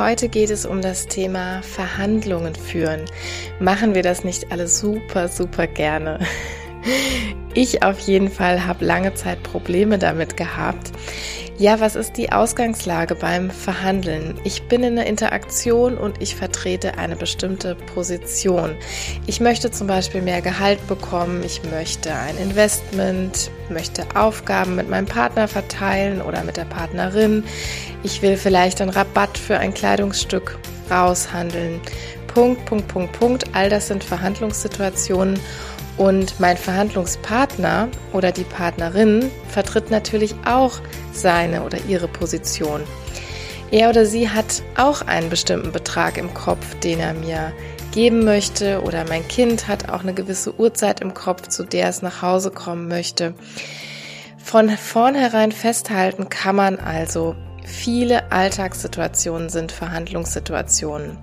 Heute geht es um das Thema Verhandlungen führen. Machen wir das nicht alle super, super gerne? Ich auf jeden Fall habe lange Zeit Probleme damit gehabt. Ja, was ist die Ausgangslage beim Verhandeln? Ich bin in einer Interaktion und ich vertrete eine bestimmte Position. Ich möchte zum Beispiel mehr Gehalt bekommen, ich möchte ein Investment, möchte Aufgaben mit meinem Partner verteilen oder mit der Partnerin. Ich will vielleicht einen Rabatt für ein Kleidungsstück raushandeln. Punkt, Punkt, Punkt, Punkt. All das sind Verhandlungssituationen und mein Verhandlungspartner oder die Partnerin vertritt natürlich auch seine oder ihre Position. Er oder sie hat auch einen bestimmten Betrag im Kopf, den er mir geben möchte oder mein Kind hat auch eine gewisse Uhrzeit im Kopf, zu der es nach Hause kommen möchte. Von vornherein festhalten kann man also, viele Alltagssituationen sind Verhandlungssituationen.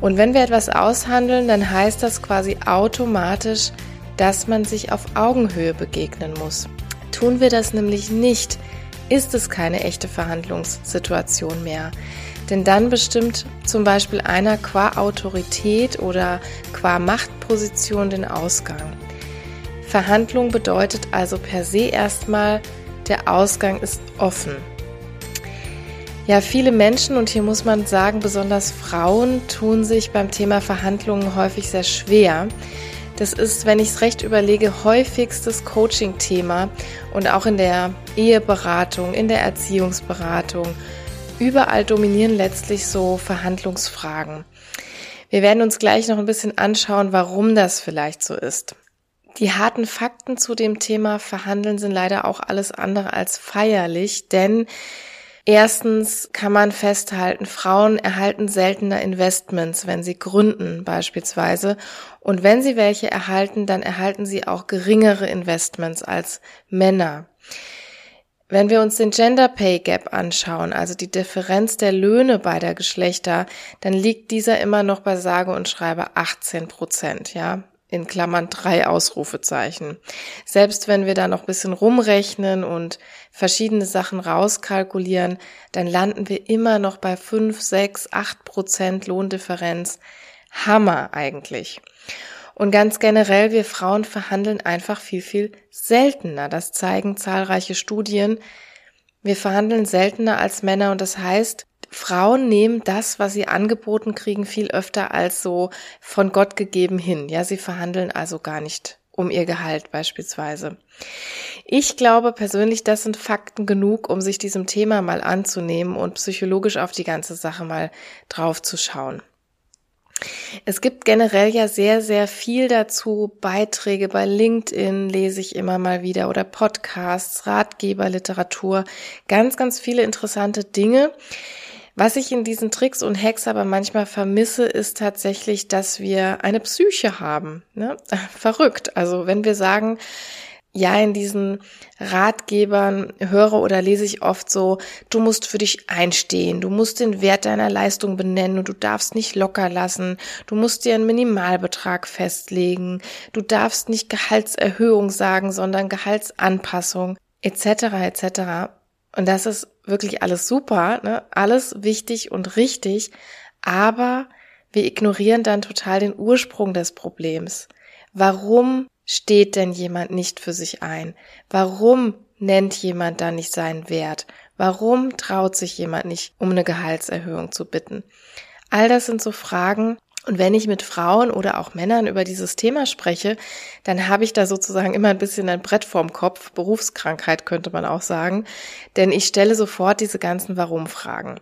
Und wenn wir etwas aushandeln, dann heißt das quasi automatisch, dass man sich auf Augenhöhe begegnen muss. Tun wir das nämlich nicht, ist es keine echte Verhandlungssituation mehr. Denn dann bestimmt zum Beispiel einer qua Autorität oder qua Machtposition den Ausgang. Verhandlung bedeutet also per se erstmal, der Ausgang ist offen. Ja, viele Menschen, und hier muss man sagen, besonders Frauen, tun sich beim Thema Verhandlungen häufig sehr schwer, das ist, wenn ich es recht überlege, häufigstes Coaching-Thema und auch in der Eheberatung, in der Erziehungsberatung. Überall dominieren letztlich so Verhandlungsfragen. Wir werden uns gleich noch ein bisschen anschauen, warum das vielleicht so ist. Die harten Fakten zu dem Thema Verhandeln sind leider auch alles andere als feierlich, denn Erstens kann man festhalten, Frauen erhalten seltener Investments, wenn sie gründen beispielsweise. Und wenn sie welche erhalten, dann erhalten sie auch geringere Investments als Männer. Wenn wir uns den Gender Pay Gap anschauen, also die Differenz der Löhne beider Geschlechter, dann liegt dieser immer noch bei sage und schreibe 18 Prozent, ja in Klammern drei Ausrufezeichen. Selbst wenn wir da noch ein bisschen rumrechnen und verschiedene Sachen rauskalkulieren, dann landen wir immer noch bei fünf, sechs, acht Prozent Lohndifferenz. Hammer eigentlich. Und ganz generell, wir Frauen verhandeln einfach viel, viel seltener. Das zeigen zahlreiche Studien. Wir verhandeln seltener als Männer und das heißt, Frauen nehmen das, was sie angeboten kriegen, viel öfter als so von Gott gegeben hin. Ja, sie verhandeln also gar nicht um ihr Gehalt beispielsweise. Ich glaube persönlich, das sind Fakten genug, um sich diesem Thema mal anzunehmen und psychologisch auf die ganze Sache mal drauf zu schauen. Es gibt generell ja sehr, sehr viel dazu. Beiträge bei LinkedIn lese ich immer mal wieder oder Podcasts, Ratgeber, Literatur. Ganz, ganz viele interessante Dinge. Was ich in diesen Tricks und Hacks aber manchmal vermisse, ist tatsächlich, dass wir eine Psyche haben. Ne? Verrückt. Also wenn wir sagen, ja, in diesen Ratgebern höre oder lese ich oft so, du musst für dich einstehen, du musst den Wert deiner Leistung benennen und du darfst nicht locker lassen, du musst dir einen Minimalbetrag festlegen, du darfst nicht Gehaltserhöhung sagen, sondern Gehaltsanpassung etc. etc. Und das ist wirklich alles super, ne? alles wichtig und richtig, aber wir ignorieren dann total den Ursprung des Problems. Warum steht denn jemand nicht für sich ein? Warum nennt jemand da nicht seinen Wert? Warum traut sich jemand nicht, um eine Gehaltserhöhung zu bitten? All das sind so Fragen, und wenn ich mit Frauen oder auch Männern über dieses Thema spreche, dann habe ich da sozusagen immer ein bisschen ein Brett vorm Kopf, Berufskrankheit könnte man auch sagen, denn ich stelle sofort diese ganzen Warum-Fragen.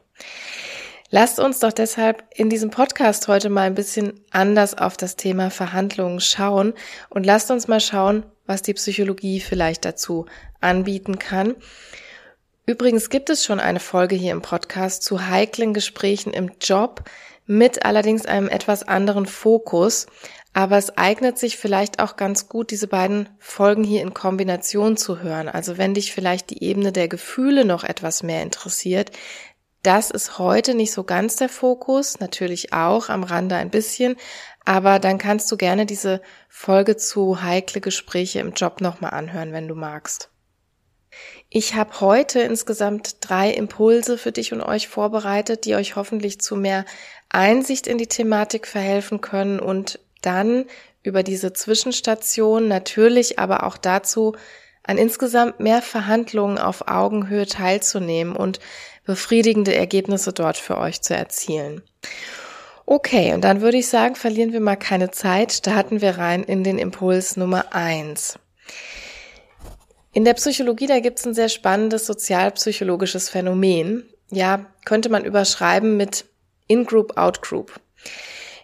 Lasst uns doch deshalb in diesem Podcast heute mal ein bisschen anders auf das Thema Verhandlungen schauen und lasst uns mal schauen, was die Psychologie vielleicht dazu anbieten kann. Übrigens gibt es schon eine Folge hier im Podcast zu heiklen Gesprächen im Job, mit allerdings einem etwas anderen Fokus. Aber es eignet sich vielleicht auch ganz gut, diese beiden Folgen hier in Kombination zu hören. Also wenn dich vielleicht die Ebene der Gefühle noch etwas mehr interessiert, das ist heute nicht so ganz der Fokus, natürlich auch am Rande ein bisschen, aber dann kannst du gerne diese Folge zu heikle Gespräche im Job nochmal anhören, wenn du magst. Ich habe heute insgesamt drei Impulse für dich und euch vorbereitet, die euch hoffentlich zu mehr Einsicht in die Thematik verhelfen können und dann über diese Zwischenstation natürlich aber auch dazu, an insgesamt mehr Verhandlungen auf Augenhöhe teilzunehmen und befriedigende Ergebnisse dort für euch zu erzielen. Okay, und dann würde ich sagen, verlieren wir mal keine Zeit, starten wir rein in den Impuls Nummer eins. In der Psychologie, da gibt es ein sehr spannendes sozialpsychologisches Phänomen. Ja, könnte man überschreiben mit In-Group, Out-Group.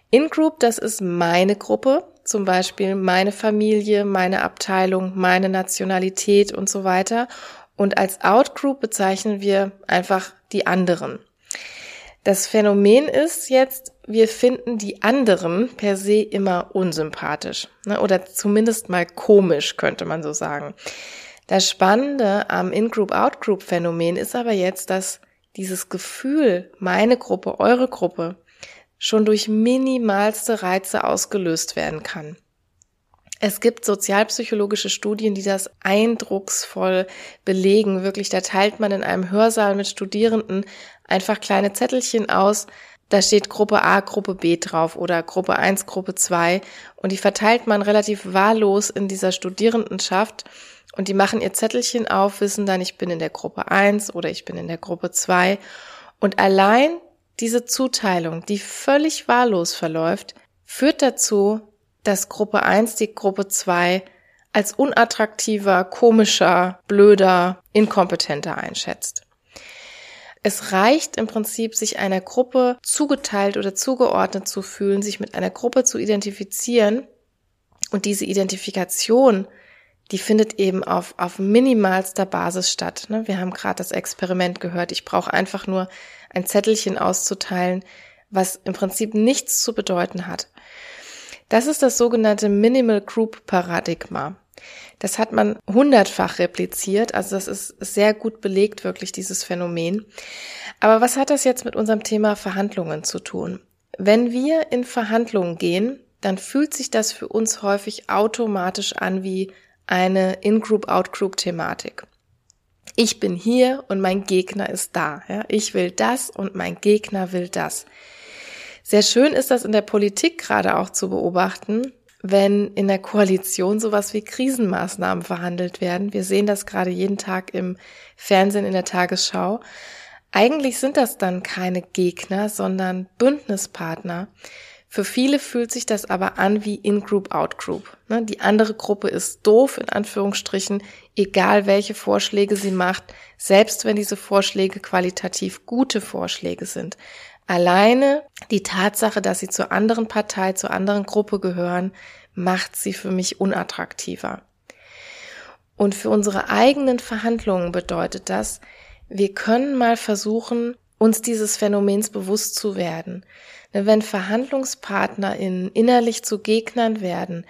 In-Group, das ist meine Gruppe, zum Beispiel meine Familie, meine Abteilung, meine Nationalität und so weiter. Und als Out-Group bezeichnen wir einfach die anderen. Das Phänomen ist jetzt, wir finden die anderen per se immer unsympathisch ne? oder zumindest mal komisch, könnte man so sagen. Das Spannende am In-Group-Out-Group-Phänomen ist aber jetzt, dass dieses Gefühl, meine Gruppe, eure Gruppe, schon durch minimalste Reize ausgelöst werden kann. Es gibt sozialpsychologische Studien, die das eindrucksvoll belegen. Wirklich, da teilt man in einem Hörsaal mit Studierenden einfach kleine Zettelchen aus. Da steht Gruppe A, Gruppe B drauf oder Gruppe 1, Gruppe 2. Und die verteilt man relativ wahllos in dieser Studierendenschaft. Und die machen ihr Zettelchen auf, wissen dann, ich bin in der Gruppe 1 oder ich bin in der Gruppe 2. Und allein diese Zuteilung, die völlig wahllos verläuft, führt dazu, dass Gruppe 1 die Gruppe 2 als unattraktiver, komischer, blöder, inkompetenter einschätzt. Es reicht im Prinzip, sich einer Gruppe zugeteilt oder zugeordnet zu fühlen, sich mit einer Gruppe zu identifizieren und diese Identifikation die findet eben auf, auf minimalster Basis statt. Ne? Wir haben gerade das Experiment gehört. Ich brauche einfach nur ein Zettelchen auszuteilen, was im Prinzip nichts zu bedeuten hat. Das ist das sogenannte Minimal Group Paradigma. Das hat man hundertfach repliziert, also das ist sehr gut belegt, wirklich dieses Phänomen. Aber was hat das jetzt mit unserem Thema Verhandlungen zu tun? Wenn wir in Verhandlungen gehen, dann fühlt sich das für uns häufig automatisch an wie eine In-Group-Out-Group-Thematik. Ich bin hier und mein Gegner ist da. Ja? Ich will das und mein Gegner will das. Sehr schön ist das in der Politik gerade auch zu beobachten, wenn in der Koalition sowas wie Krisenmaßnahmen verhandelt werden. Wir sehen das gerade jeden Tag im Fernsehen in der Tagesschau. Eigentlich sind das dann keine Gegner, sondern Bündnispartner, für viele fühlt sich das aber an wie In-Group, Out-Group. Ne, die andere Gruppe ist doof, in Anführungsstrichen, egal welche Vorschläge sie macht, selbst wenn diese Vorschläge qualitativ gute Vorschläge sind. Alleine die Tatsache, dass sie zur anderen Partei, zur anderen Gruppe gehören, macht sie für mich unattraktiver. Und für unsere eigenen Verhandlungen bedeutet das, wir können mal versuchen, uns dieses Phänomens bewusst zu werden. Wenn VerhandlungspartnerInnen innerlich zu Gegnern werden,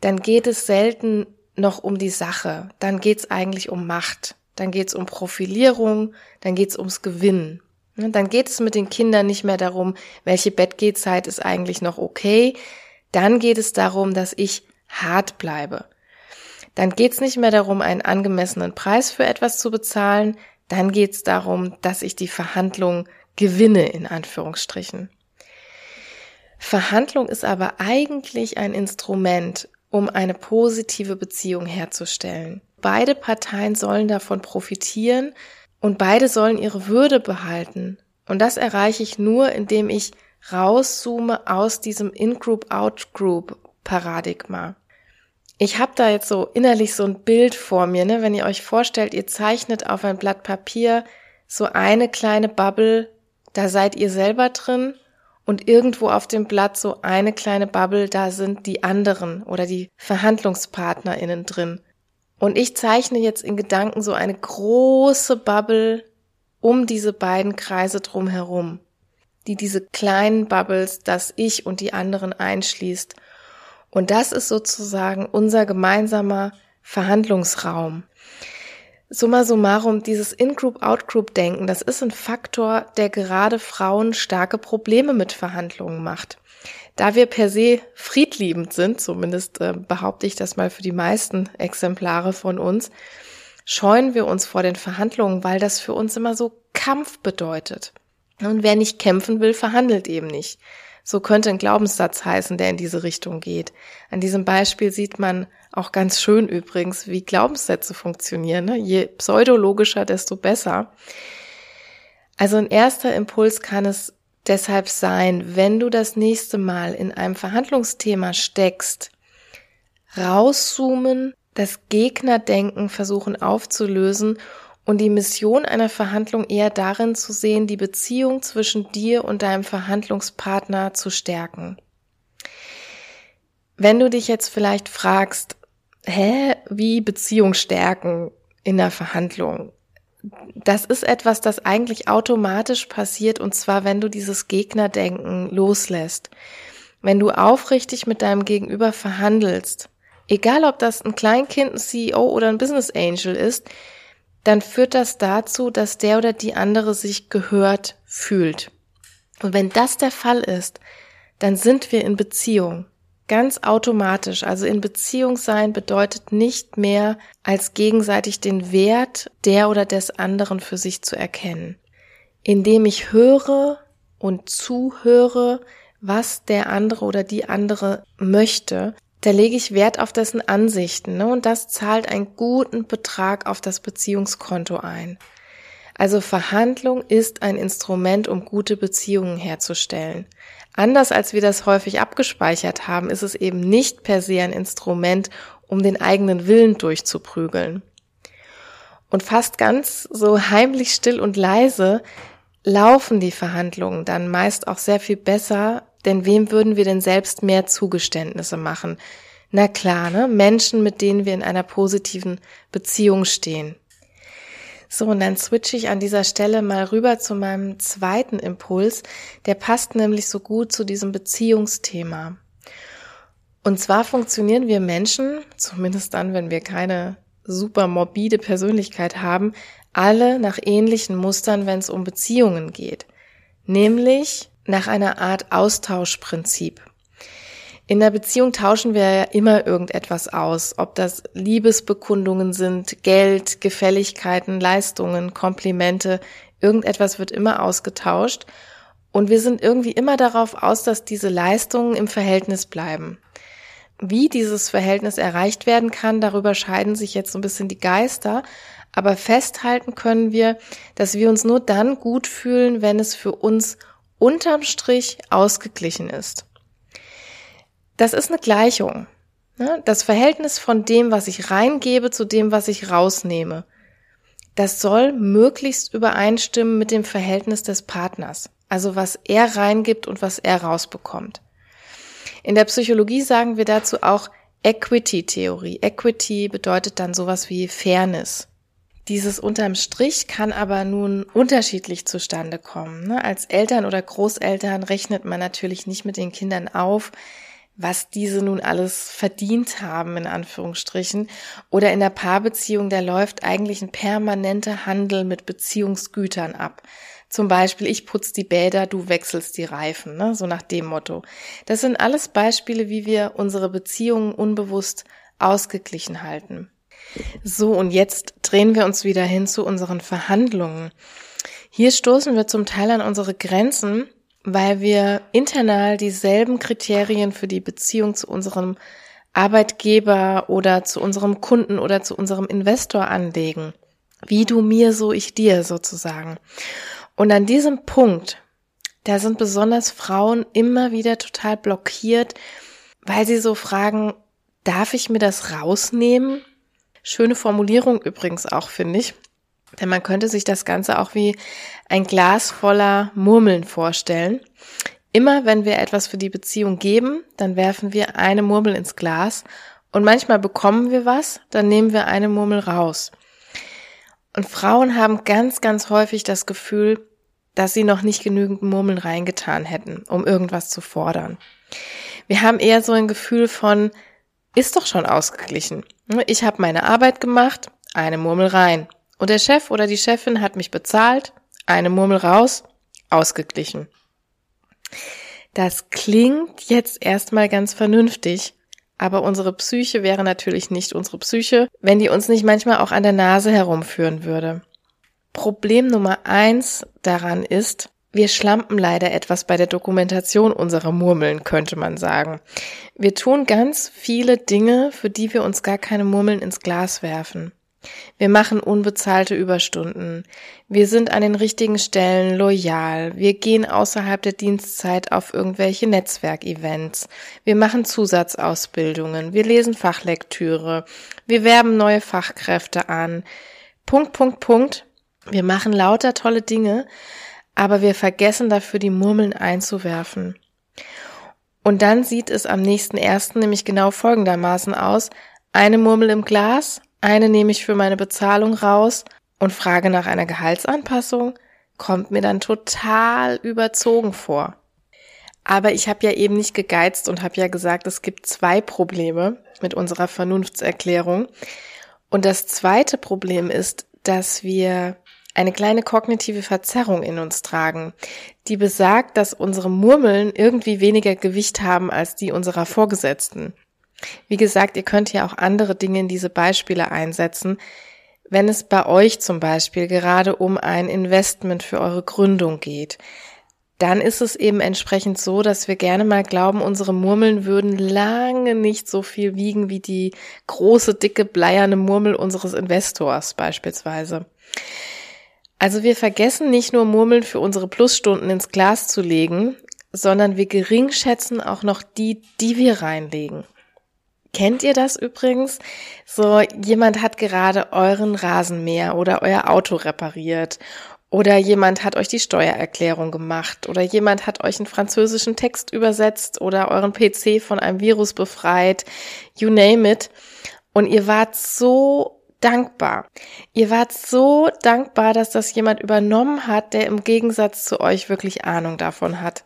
dann geht es selten noch um die Sache. Dann geht es eigentlich um Macht. Dann geht es um Profilierung. Dann geht es ums Gewinnen. Dann geht es mit den Kindern nicht mehr darum, welche Bettgehzeit ist eigentlich noch okay. Dann geht es darum, dass ich hart bleibe. Dann geht es nicht mehr darum, einen angemessenen Preis für etwas zu bezahlen. Dann geht es darum, dass ich die Verhandlung gewinne, in Anführungsstrichen. Verhandlung ist aber eigentlich ein Instrument, um eine positive Beziehung herzustellen. Beide Parteien sollen davon profitieren und beide sollen ihre Würde behalten. Und das erreiche ich nur, indem ich rauszoome aus diesem In-Group-Out-Group-Paradigma. Ich habe da jetzt so innerlich so ein Bild vor mir, ne? wenn ihr euch vorstellt, ihr zeichnet auf ein Blatt Papier so eine kleine Bubble, da seid ihr selber drin und irgendwo auf dem Blatt so eine kleine Bubble, da sind die anderen oder die Verhandlungspartnerinnen drin. Und ich zeichne jetzt in Gedanken so eine große Bubble um diese beiden Kreise drumherum. Die diese kleinen Bubbles, das Ich und die anderen einschließt. Und das ist sozusagen unser gemeinsamer Verhandlungsraum. Summa summarum, dieses In-Group-Out-Group-Denken, das ist ein Faktor, der gerade Frauen starke Probleme mit Verhandlungen macht. Da wir per se friedliebend sind, zumindest äh, behaupte ich das mal für die meisten Exemplare von uns, scheuen wir uns vor den Verhandlungen, weil das für uns immer so Kampf bedeutet. Und wer nicht kämpfen will, verhandelt eben nicht. So könnte ein Glaubenssatz heißen, der in diese Richtung geht. An diesem Beispiel sieht man auch ganz schön übrigens, wie Glaubenssätze funktionieren. Ne? Je pseudologischer, desto besser. Also ein erster Impuls kann es deshalb sein, wenn du das nächste Mal in einem Verhandlungsthema steckst, rauszoomen, das Gegnerdenken versuchen aufzulösen und die Mission einer Verhandlung eher darin zu sehen, die Beziehung zwischen dir und deinem Verhandlungspartner zu stärken. Wenn du dich jetzt vielleicht fragst, hä, wie Beziehung stärken in der Verhandlung? Das ist etwas, das eigentlich automatisch passiert und zwar, wenn du dieses Gegnerdenken loslässt. Wenn du aufrichtig mit deinem Gegenüber verhandelst, egal ob das ein Kleinkind, ein CEO oder ein Business Angel ist, dann führt das dazu, dass der oder die andere sich gehört fühlt. Und wenn das der Fall ist, dann sind wir in Beziehung. Ganz automatisch. Also in Beziehung sein bedeutet nicht mehr, als gegenseitig den Wert der oder des anderen für sich zu erkennen. Indem ich höre und zuhöre, was der andere oder die andere möchte, da lege ich Wert auf dessen Ansichten ne? und das zahlt einen guten Betrag auf das Beziehungskonto ein. Also Verhandlung ist ein Instrument, um gute Beziehungen herzustellen. Anders als wir das häufig abgespeichert haben, ist es eben nicht per se ein Instrument, um den eigenen Willen durchzuprügeln. Und fast ganz so heimlich still und leise laufen die Verhandlungen dann meist auch sehr viel besser, denn wem würden wir denn selbst mehr Zugeständnisse machen? Na klar, ne? Menschen, mit denen wir in einer positiven Beziehung stehen. So, und dann switche ich an dieser Stelle mal rüber zu meinem zweiten Impuls. Der passt nämlich so gut zu diesem Beziehungsthema. Und zwar funktionieren wir Menschen, zumindest dann, wenn wir keine super morbide Persönlichkeit haben, alle nach ähnlichen Mustern, wenn es um Beziehungen geht. Nämlich nach einer Art Austauschprinzip. In der Beziehung tauschen wir ja immer irgendetwas aus, ob das Liebesbekundungen sind, Geld, Gefälligkeiten, Leistungen, Komplimente, irgendetwas wird immer ausgetauscht und wir sind irgendwie immer darauf aus, dass diese Leistungen im Verhältnis bleiben. Wie dieses Verhältnis erreicht werden kann, darüber scheiden sich jetzt so ein bisschen die Geister, aber festhalten können wir, dass wir uns nur dann gut fühlen, wenn es für uns unterm Strich ausgeglichen ist. Das ist eine Gleichung. Ne? Das Verhältnis von dem, was ich reingebe, zu dem, was ich rausnehme. Das soll möglichst übereinstimmen mit dem Verhältnis des Partners. Also was er reingibt und was er rausbekommt. In der Psychologie sagen wir dazu auch Equity-Theorie. Equity bedeutet dann sowas wie Fairness. Dieses unterm Strich kann aber nun unterschiedlich zustande kommen. Ne? Als Eltern oder Großeltern rechnet man natürlich nicht mit den Kindern auf, was diese nun alles verdient haben, in Anführungsstrichen. Oder in der Paarbeziehung, da läuft eigentlich ein permanenter Handel mit Beziehungsgütern ab. Zum Beispiel, ich putz die Bäder, du wechselst die Reifen, ne? so nach dem Motto. Das sind alles Beispiele, wie wir unsere Beziehungen unbewusst ausgeglichen halten. So, und jetzt drehen wir uns wieder hin zu unseren Verhandlungen. Hier stoßen wir zum Teil an unsere Grenzen, weil wir internal dieselben Kriterien für die Beziehung zu unserem Arbeitgeber oder zu unserem Kunden oder zu unserem Investor anlegen. Wie du mir, so ich dir sozusagen. Und an diesem Punkt, da sind besonders Frauen immer wieder total blockiert, weil sie so fragen, darf ich mir das rausnehmen? Schöne Formulierung übrigens auch, finde ich. Denn man könnte sich das Ganze auch wie ein Glas voller Murmeln vorstellen. Immer wenn wir etwas für die Beziehung geben, dann werfen wir eine Murmel ins Glas und manchmal bekommen wir was, dann nehmen wir eine Murmel raus. Und Frauen haben ganz, ganz häufig das Gefühl, dass sie noch nicht genügend Murmeln reingetan hätten, um irgendwas zu fordern. Wir haben eher so ein Gefühl von, ist doch schon ausgeglichen. Ich habe meine Arbeit gemacht, eine Murmel rein. Und der Chef oder die Chefin hat mich bezahlt, eine Murmel raus, ausgeglichen. Das klingt jetzt erstmal ganz vernünftig, aber unsere Psyche wäre natürlich nicht unsere Psyche, wenn die uns nicht manchmal auch an der Nase herumführen würde. Problem Nummer eins daran ist, wir schlampen leider etwas bei der Dokumentation unserer Murmeln, könnte man sagen. Wir tun ganz viele Dinge, für die wir uns gar keine Murmeln ins Glas werfen. Wir machen unbezahlte Überstunden. Wir sind an den richtigen Stellen loyal. Wir gehen außerhalb der Dienstzeit auf irgendwelche Netzwerkevents. Wir machen Zusatzausbildungen. Wir lesen Fachlektüre. Wir werben neue Fachkräfte an. Punkt, Punkt, Punkt. Wir machen lauter tolle Dinge, aber wir vergessen dafür die Murmeln einzuwerfen. Und dann sieht es am nächsten ersten nämlich genau folgendermaßen aus. Eine Murmel im Glas, eine nehme ich für meine Bezahlung raus und frage nach einer Gehaltsanpassung, kommt mir dann total überzogen vor. Aber ich habe ja eben nicht gegeizt und habe ja gesagt, es gibt zwei Probleme mit unserer Vernunftserklärung. Und das zweite Problem ist, dass wir eine kleine kognitive Verzerrung in uns tragen, die besagt, dass unsere Murmeln irgendwie weniger Gewicht haben als die unserer Vorgesetzten. Wie gesagt, ihr könnt ja auch andere Dinge in diese Beispiele einsetzen. Wenn es bei euch zum Beispiel gerade um ein Investment für eure Gründung geht, dann ist es eben entsprechend so, dass wir gerne mal glauben, unsere Murmeln würden lange nicht so viel wiegen wie die große, dicke, bleierne Murmel unseres Investors beispielsweise. Also wir vergessen nicht nur Murmeln für unsere Plusstunden ins Glas zu legen, sondern wir geringschätzen auch noch die, die wir reinlegen. Kennt ihr das übrigens? So, jemand hat gerade euren Rasenmäher oder euer Auto repariert oder jemand hat euch die Steuererklärung gemacht oder jemand hat euch einen französischen Text übersetzt oder euren PC von einem Virus befreit, you name it. Und ihr wart so dankbar. Ihr wart so dankbar, dass das jemand übernommen hat, der im Gegensatz zu euch wirklich Ahnung davon hat.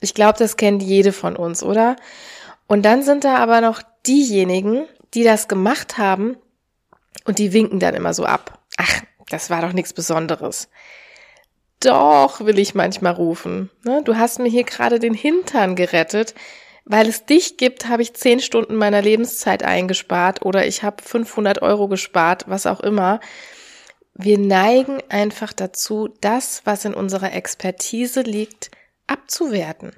Ich glaube, das kennt jede von uns, oder? Und dann sind da aber noch diejenigen, die das gemacht haben und die winken dann immer so ab. Ach, das war doch nichts Besonderes. Doch, will ich manchmal rufen. Ne? Du hast mir hier gerade den Hintern gerettet. Weil es dich gibt, habe ich zehn Stunden meiner Lebenszeit eingespart oder ich habe 500 Euro gespart, was auch immer. Wir neigen einfach dazu, das, was in unserer Expertise liegt, abzuwerten.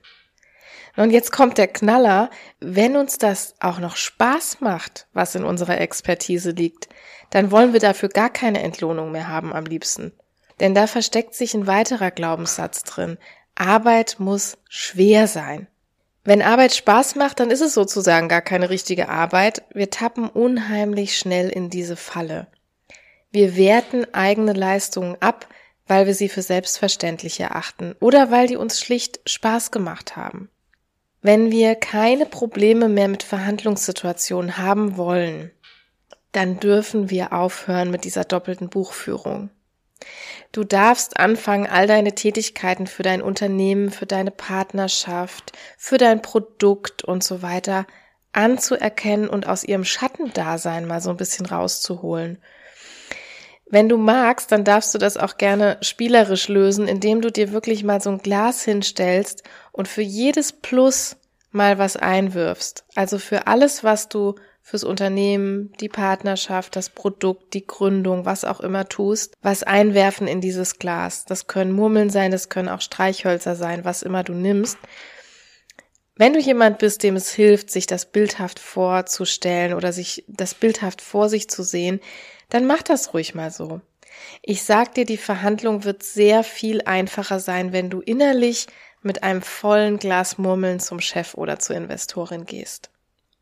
Und jetzt kommt der Knaller, wenn uns das auch noch Spaß macht, was in unserer Expertise liegt, dann wollen wir dafür gar keine Entlohnung mehr haben am liebsten. Denn da versteckt sich ein weiterer Glaubenssatz drin. Arbeit muss schwer sein. Wenn Arbeit Spaß macht, dann ist es sozusagen gar keine richtige Arbeit. Wir tappen unheimlich schnell in diese Falle. Wir werten eigene Leistungen ab, weil wir sie für selbstverständlich erachten oder weil die uns schlicht Spaß gemacht haben. Wenn wir keine Probleme mehr mit Verhandlungssituationen haben wollen, dann dürfen wir aufhören mit dieser doppelten Buchführung. Du darfst anfangen, all deine Tätigkeiten für dein Unternehmen, für deine Partnerschaft, für dein Produkt und so weiter anzuerkennen und aus ihrem Schattendasein mal so ein bisschen rauszuholen. Wenn du magst, dann darfst du das auch gerne spielerisch lösen, indem du dir wirklich mal so ein Glas hinstellst und für jedes Plus mal was einwirfst. Also für alles, was du fürs Unternehmen, die Partnerschaft, das Produkt, die Gründung, was auch immer tust, was einwerfen in dieses Glas. Das können Murmeln sein, das können auch Streichhölzer sein, was immer du nimmst. Wenn du jemand bist, dem es hilft, sich das bildhaft vorzustellen oder sich das bildhaft vor sich zu sehen, dann mach das ruhig mal so. Ich sag dir, die Verhandlung wird sehr viel einfacher sein, wenn du innerlich mit einem vollen Glas Murmeln zum Chef oder zur Investorin gehst.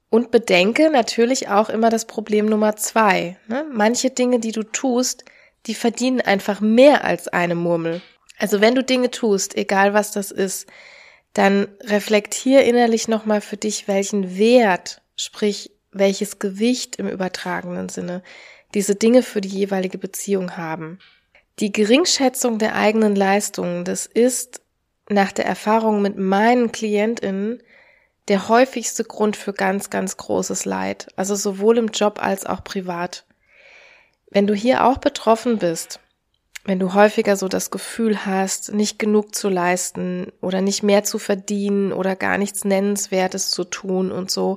Und bedenke natürlich auch immer das Problem Nummer zwei. Ne? Manche Dinge, die du tust, die verdienen einfach mehr als eine Murmel. Also wenn du Dinge tust, egal was das ist, dann reflektier innerlich nochmal für dich, welchen Wert, sprich welches Gewicht im übertragenen Sinne diese Dinge für die jeweilige Beziehung haben. Die Geringschätzung der eigenen Leistungen, das ist nach der Erfahrung mit meinen Klientinnen der häufigste Grund für ganz, ganz großes Leid. Also sowohl im Job als auch privat. Wenn du hier auch betroffen bist, wenn du häufiger so das Gefühl hast, nicht genug zu leisten oder nicht mehr zu verdienen oder gar nichts Nennenswertes zu tun und so,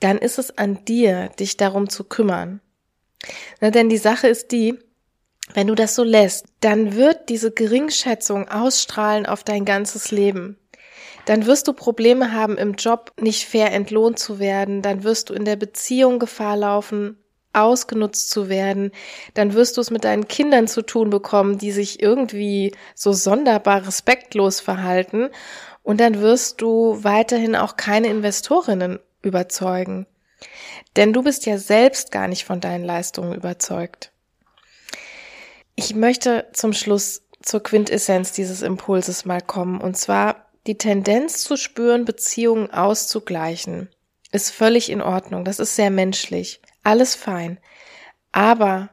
dann ist es an dir, dich darum zu kümmern. Na, denn die Sache ist die, wenn du das so lässt, dann wird diese Geringschätzung ausstrahlen auf dein ganzes Leben. Dann wirst du Probleme haben im Job, nicht fair entlohnt zu werden, dann wirst du in der Beziehung Gefahr laufen, ausgenutzt zu werden, dann wirst du es mit deinen Kindern zu tun bekommen, die sich irgendwie so sonderbar respektlos verhalten und dann wirst du weiterhin auch keine Investorinnen überzeugen. Denn du bist ja selbst gar nicht von deinen Leistungen überzeugt. Ich möchte zum Schluss zur Quintessenz dieses Impulses mal kommen, und zwar die Tendenz zu spüren, Beziehungen auszugleichen, ist völlig in Ordnung. Das ist sehr menschlich. Alles fein. Aber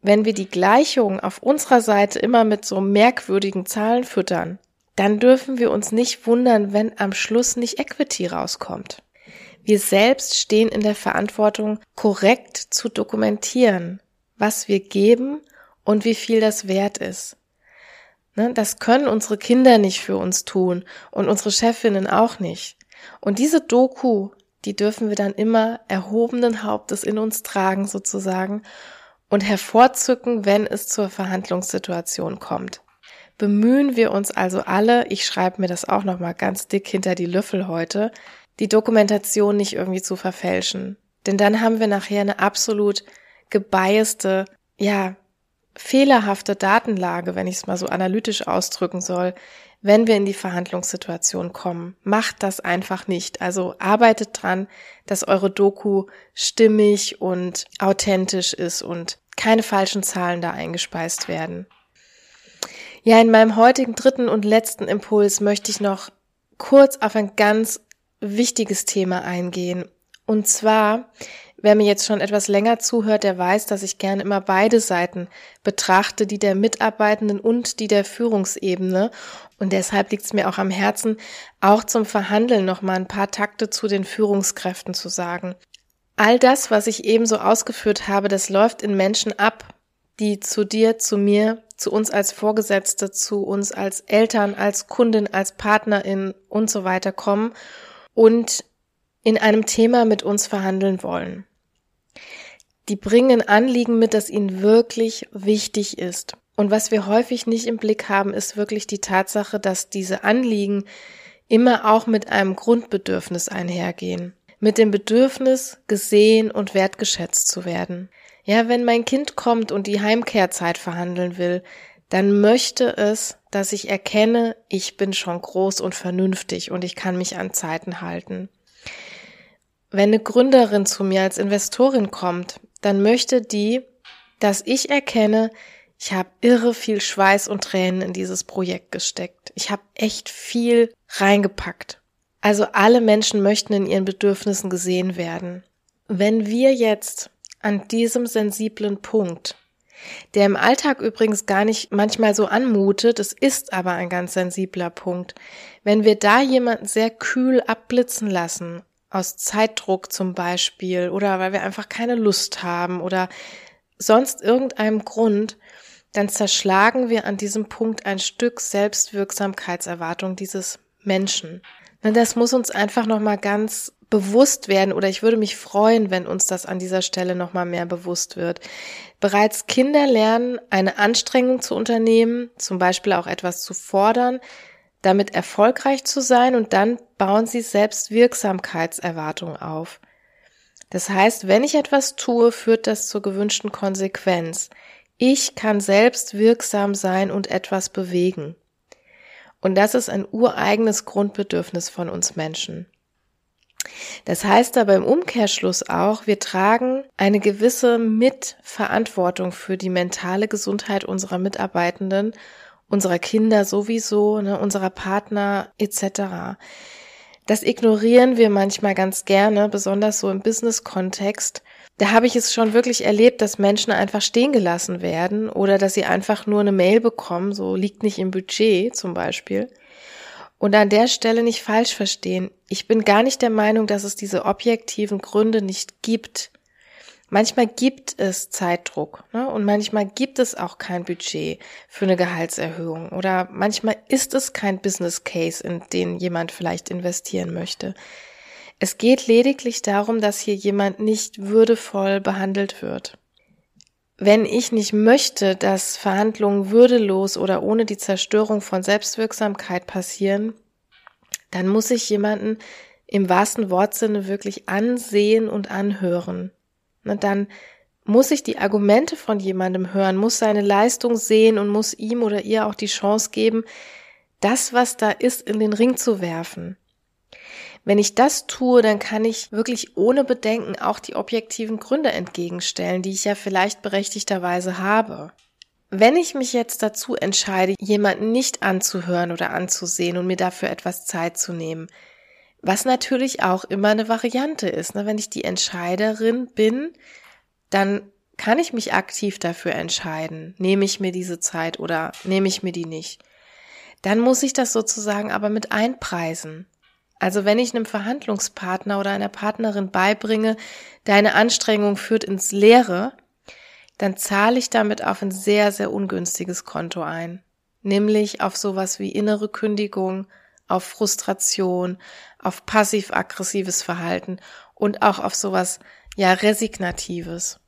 wenn wir die Gleichung auf unserer Seite immer mit so merkwürdigen Zahlen füttern, dann dürfen wir uns nicht wundern, wenn am Schluss nicht Equity rauskommt. Wir selbst stehen in der Verantwortung, korrekt zu dokumentieren, was wir geben und wie viel das wert ist. Ne, das können unsere Kinder nicht für uns tun und unsere Chefinnen auch nicht. Und diese Doku, die dürfen wir dann immer erhobenen Hauptes in uns tragen sozusagen und hervorzücken, wenn es zur Verhandlungssituation kommt. Bemühen wir uns also alle, ich schreibe mir das auch nochmal ganz dick hinter die Löffel heute, die Dokumentation nicht irgendwie zu verfälschen. Denn dann haben wir nachher eine absolut gebiaste, ja, fehlerhafte Datenlage, wenn ich es mal so analytisch ausdrücken soll, wenn wir in die Verhandlungssituation kommen. Macht das einfach nicht. Also arbeitet dran, dass eure Doku stimmig und authentisch ist und keine falschen Zahlen da eingespeist werden. Ja, in meinem heutigen dritten und letzten Impuls möchte ich noch kurz auf ein ganz wichtiges Thema eingehen. Und zwar, wer mir jetzt schon etwas länger zuhört, der weiß, dass ich gerne immer beide Seiten betrachte, die der Mitarbeitenden und die der Führungsebene. Und deshalb liegt es mir auch am Herzen, auch zum Verhandeln noch mal ein paar Takte zu den Führungskräften zu sagen. All das, was ich eben so ausgeführt habe, das läuft in Menschen ab, die zu dir, zu mir, zu uns als Vorgesetzte, zu uns als Eltern, als Kundin, als Partnerin und so weiter kommen und in einem Thema mit uns verhandeln wollen. Die bringen Anliegen mit, das ihnen wirklich wichtig ist. Und was wir häufig nicht im Blick haben, ist wirklich die Tatsache, dass diese Anliegen immer auch mit einem Grundbedürfnis einhergehen. Mit dem Bedürfnis, gesehen und wertgeschätzt zu werden. Ja, wenn mein Kind kommt und die Heimkehrzeit verhandeln will, dann möchte es, dass ich erkenne, ich bin schon groß und vernünftig und ich kann mich an Zeiten halten. Wenn eine Gründerin zu mir als Investorin kommt, dann möchte die, dass ich erkenne, ich habe irre viel Schweiß und Tränen in dieses Projekt gesteckt. Ich habe echt viel reingepackt. Also alle Menschen möchten in ihren Bedürfnissen gesehen werden. Wenn wir jetzt an diesem sensiblen Punkt, der im Alltag übrigens gar nicht manchmal so anmutet, es ist aber ein ganz sensibler Punkt, wenn wir da jemanden sehr kühl abblitzen lassen aus Zeitdruck zum Beispiel oder weil wir einfach keine Lust haben oder sonst irgendeinem Grund, dann zerschlagen wir an diesem Punkt ein Stück Selbstwirksamkeitserwartung dieses Menschen. Das muss uns einfach nochmal ganz bewusst werden oder ich würde mich freuen, wenn uns das an dieser Stelle nochmal mehr bewusst wird. Bereits Kinder lernen, eine Anstrengung zu unternehmen, zum Beispiel auch etwas zu fordern, damit erfolgreich zu sein und dann bauen sie Selbstwirksamkeitserwartung auf. Das heißt, wenn ich etwas tue, führt das zur gewünschten Konsequenz. Ich kann selbst wirksam sein und etwas bewegen. Und das ist ein ureigenes Grundbedürfnis von uns Menschen. Das heißt aber im Umkehrschluss auch, wir tragen eine gewisse Mitverantwortung für die mentale Gesundheit unserer Mitarbeitenden unserer Kinder sowieso, ne, unserer Partner etc. Das ignorieren wir manchmal ganz gerne, besonders so im Business-Kontext, Da habe ich es schon wirklich erlebt, dass Menschen einfach stehen gelassen werden oder dass sie einfach nur eine Mail bekommen, so liegt nicht im Budget zum Beispiel. Und an der Stelle nicht falsch verstehen. Ich bin gar nicht der Meinung, dass es diese objektiven Gründe nicht gibt. Manchmal gibt es Zeitdruck ne? und manchmal gibt es auch kein Budget für eine Gehaltserhöhung oder manchmal ist es kein Business Case, in den jemand vielleicht investieren möchte. Es geht lediglich darum, dass hier jemand nicht würdevoll behandelt wird. Wenn ich nicht möchte, dass Verhandlungen würdelos oder ohne die Zerstörung von Selbstwirksamkeit passieren, dann muss ich jemanden im wahrsten Wortsinne wirklich ansehen und anhören. Und dann muss ich die Argumente von jemandem hören, muss seine Leistung sehen und muss ihm oder ihr auch die Chance geben, das, was da ist, in den Ring zu werfen. Wenn ich das tue, dann kann ich wirklich ohne Bedenken auch die objektiven Gründe entgegenstellen, die ich ja vielleicht berechtigterweise habe. Wenn ich mich jetzt dazu entscheide, jemanden nicht anzuhören oder anzusehen und mir dafür etwas Zeit zu nehmen, was natürlich auch immer eine Variante ist. Ne? Wenn ich die Entscheiderin bin, dann kann ich mich aktiv dafür entscheiden, nehme ich mir diese Zeit oder nehme ich mir die nicht. Dann muss ich das sozusagen aber mit einpreisen. Also wenn ich einem Verhandlungspartner oder einer Partnerin beibringe, deine Anstrengung führt ins Leere, dann zahle ich damit auf ein sehr, sehr ungünstiges Konto ein. Nämlich auf sowas wie innere Kündigung, auf Frustration, auf passiv-aggressives Verhalten und auch auf sowas, ja, resignatives.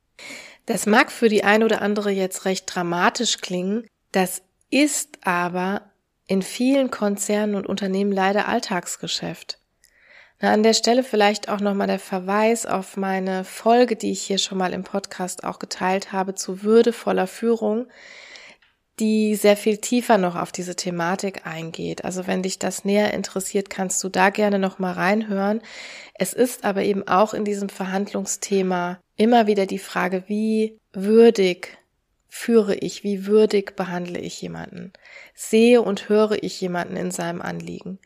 Das mag für die ein oder andere jetzt recht dramatisch klingen, das ist aber in vielen Konzernen und Unternehmen leider Alltagsgeschäft. Na, an der Stelle vielleicht auch nochmal der Verweis auf meine Folge, die ich hier schon mal im Podcast auch geteilt habe, zu würdevoller Führung die sehr viel tiefer noch auf diese Thematik eingeht. Also wenn dich das näher interessiert, kannst du da gerne noch mal reinhören. Es ist aber eben auch in diesem Verhandlungsthema immer wieder die Frage, wie würdig führe ich, wie würdig behandle ich jemanden? Sehe und höre ich jemanden in seinem Anliegen?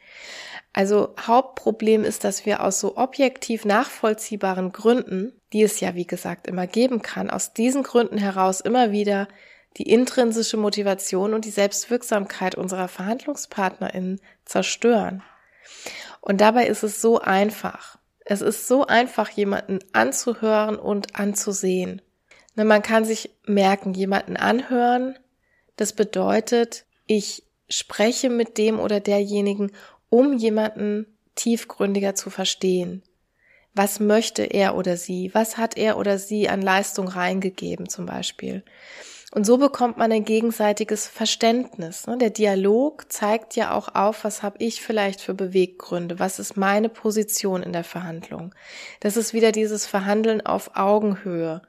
Also Hauptproblem ist, dass wir aus so objektiv nachvollziehbaren Gründen, die es ja wie gesagt immer geben kann, aus diesen Gründen heraus immer wieder die intrinsische Motivation und die Selbstwirksamkeit unserer VerhandlungspartnerInnen zerstören. Und dabei ist es so einfach. Es ist so einfach, jemanden anzuhören und anzusehen. Ne, man kann sich merken, jemanden anhören, das bedeutet, ich spreche mit dem oder derjenigen, um jemanden tiefgründiger zu verstehen. Was möchte er oder sie? Was hat er oder sie an Leistung reingegeben zum Beispiel? Und so bekommt man ein gegenseitiges Verständnis. Ne? Der Dialog zeigt ja auch auf, was habe ich vielleicht für Beweggründe, was ist meine Position in der Verhandlung. Das ist wieder dieses Verhandeln auf Augenhöhe.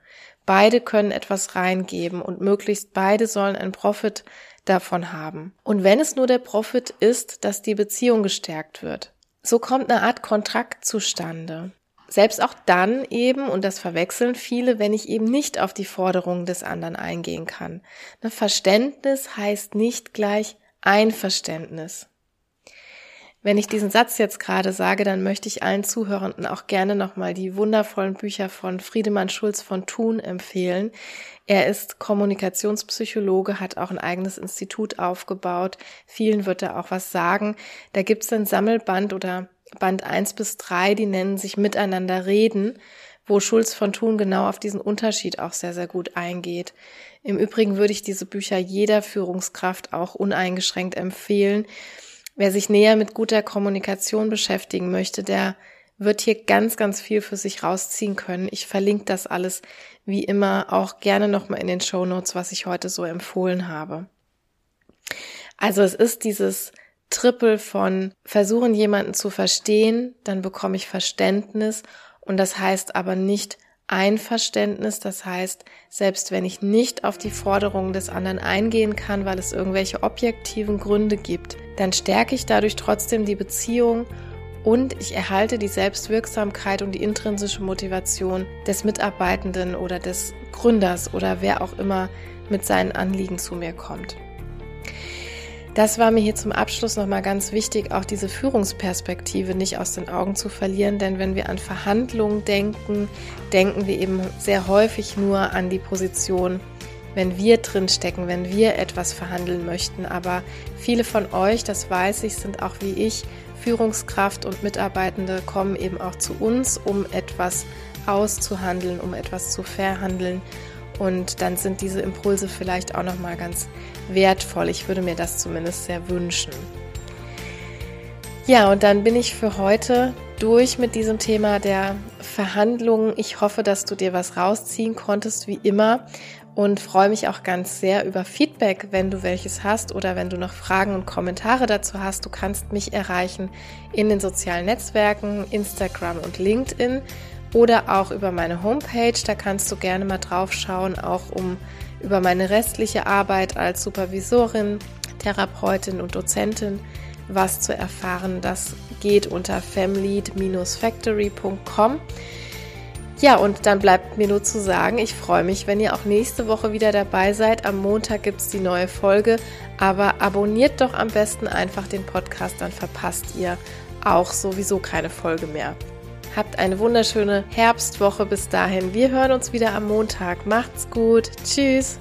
Beide können etwas reingeben und möglichst beide sollen einen Profit davon haben. Und wenn es nur der Profit ist, dass die Beziehung gestärkt wird. So kommt eine Art Kontrakt zustande. Selbst auch dann eben, und das verwechseln viele, wenn ich eben nicht auf die Forderungen des anderen eingehen kann. Ne, Verständnis heißt nicht gleich Einverständnis. Wenn ich diesen Satz jetzt gerade sage, dann möchte ich allen Zuhörenden auch gerne nochmal die wundervollen Bücher von Friedemann Schulz von Thun empfehlen. Er ist Kommunikationspsychologe, hat auch ein eigenes Institut aufgebaut. Vielen wird er auch was sagen. Da gibt es ein Sammelband oder Band 1 bis 3, die nennen sich Miteinander reden, wo Schulz von Thun genau auf diesen Unterschied auch sehr, sehr gut eingeht. Im Übrigen würde ich diese Bücher jeder Führungskraft auch uneingeschränkt empfehlen. Wer sich näher mit guter Kommunikation beschäftigen möchte, der wird hier ganz, ganz viel für sich rausziehen können. Ich verlinke das alles wie immer auch gerne nochmal in den Show Notes, was ich heute so empfohlen habe. Also es ist dieses Triple von versuchen jemanden zu verstehen, dann bekomme ich Verständnis und das heißt aber nicht Einverständnis, das heißt, selbst wenn ich nicht auf die Forderungen des anderen eingehen kann, weil es irgendwelche objektiven Gründe gibt, dann stärke ich dadurch trotzdem die Beziehung und ich erhalte die Selbstwirksamkeit und die intrinsische Motivation des Mitarbeitenden oder des Gründers oder wer auch immer mit seinen Anliegen zu mir kommt. Das war mir hier zum Abschluss nochmal ganz wichtig, auch diese Führungsperspektive nicht aus den Augen zu verlieren, denn wenn wir an Verhandlungen denken, denken wir eben sehr häufig nur an die Position, wenn wir drin stecken, wenn wir etwas verhandeln möchten. Aber viele von euch, das weiß ich, sind auch wie ich Führungskraft und Mitarbeitende, kommen eben auch zu uns, um etwas auszuhandeln, um etwas zu verhandeln. Und dann sind diese Impulse vielleicht auch noch mal ganz wertvoll. Ich würde mir das zumindest sehr wünschen. Ja, und dann bin ich für heute durch mit diesem Thema der Verhandlungen. Ich hoffe, dass du dir was rausziehen konntest, wie immer. Und freue mich auch ganz sehr über Feedback, wenn du welches hast oder wenn du noch Fragen und Kommentare dazu hast. Du kannst mich erreichen in den sozialen Netzwerken, Instagram und LinkedIn oder auch über meine Homepage. Da kannst du gerne mal drauf schauen, auch um über meine restliche Arbeit als Supervisorin, Therapeutin und Dozentin was zu erfahren. Das geht unter famlead-factory.com. Ja, und dann bleibt mir nur zu sagen, ich freue mich, wenn ihr auch nächste Woche wieder dabei seid. Am Montag gibt es die neue Folge, aber abonniert doch am besten einfach den Podcast, dann verpasst ihr auch sowieso keine Folge mehr. Habt eine wunderschöne Herbstwoche bis dahin. Wir hören uns wieder am Montag. Macht's gut. Tschüss.